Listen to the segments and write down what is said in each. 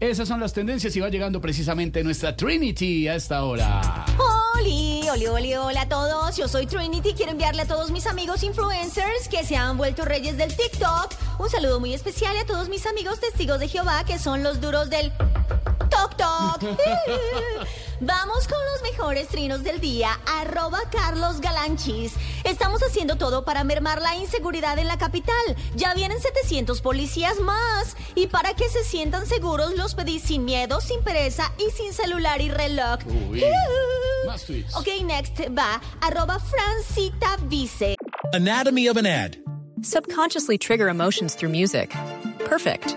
Esas son las tendencias y va llegando precisamente nuestra Trinity a esta hora. Oli, oli, oli, hola a todos. Yo soy Trinity. Quiero enviarle a todos mis amigos influencers que se han vuelto reyes del TikTok un saludo muy especial a todos mis amigos testigos de Jehová que son los duros del Tok Tok. Vamos con los mejores trinos del día. Arroba Carlos Galanchis. Estamos haciendo todo para mermar la inseguridad en la capital. Ya vienen 700 policías más. Y para que se sientan seguros, los pedí sin miedo, sin pereza y sin celular y reloj. Uy. Más tweets. Ok, next va. Arroba Francita Vice. Anatomy of an ad. Subconsciously trigger emotions through music. Perfect.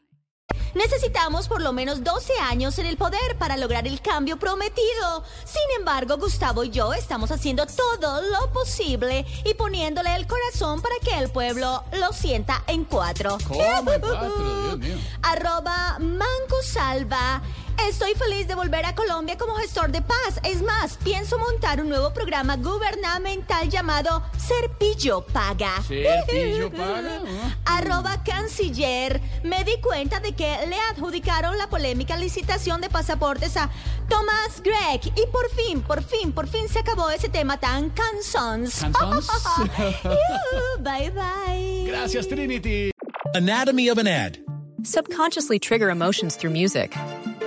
Necesitamos por lo menos 12 años en el poder para lograr el cambio prometido. Sin embargo, Gustavo y yo estamos haciendo todo lo posible y poniéndole el corazón para que el pueblo lo sienta en cuatro. ¿Cómo en cuatro? Dios mío. Arroba Manco Salva. Estoy feliz de volver a Colombia como gestor de paz. Es más, pienso montar un nuevo programa gubernamental llamado Serpillo Paga. Serpillo Paga. Arroba canciller. Me di cuenta de que le adjudicaron la polémica licitación de pasaportes a Thomas Gregg. Y por fin, por fin, por fin se acabó ese tema tan cansons. ¿Cansons? bye bye. Gracias, Trinity. Anatomy of an ad. Subconsciously trigger emotions through music.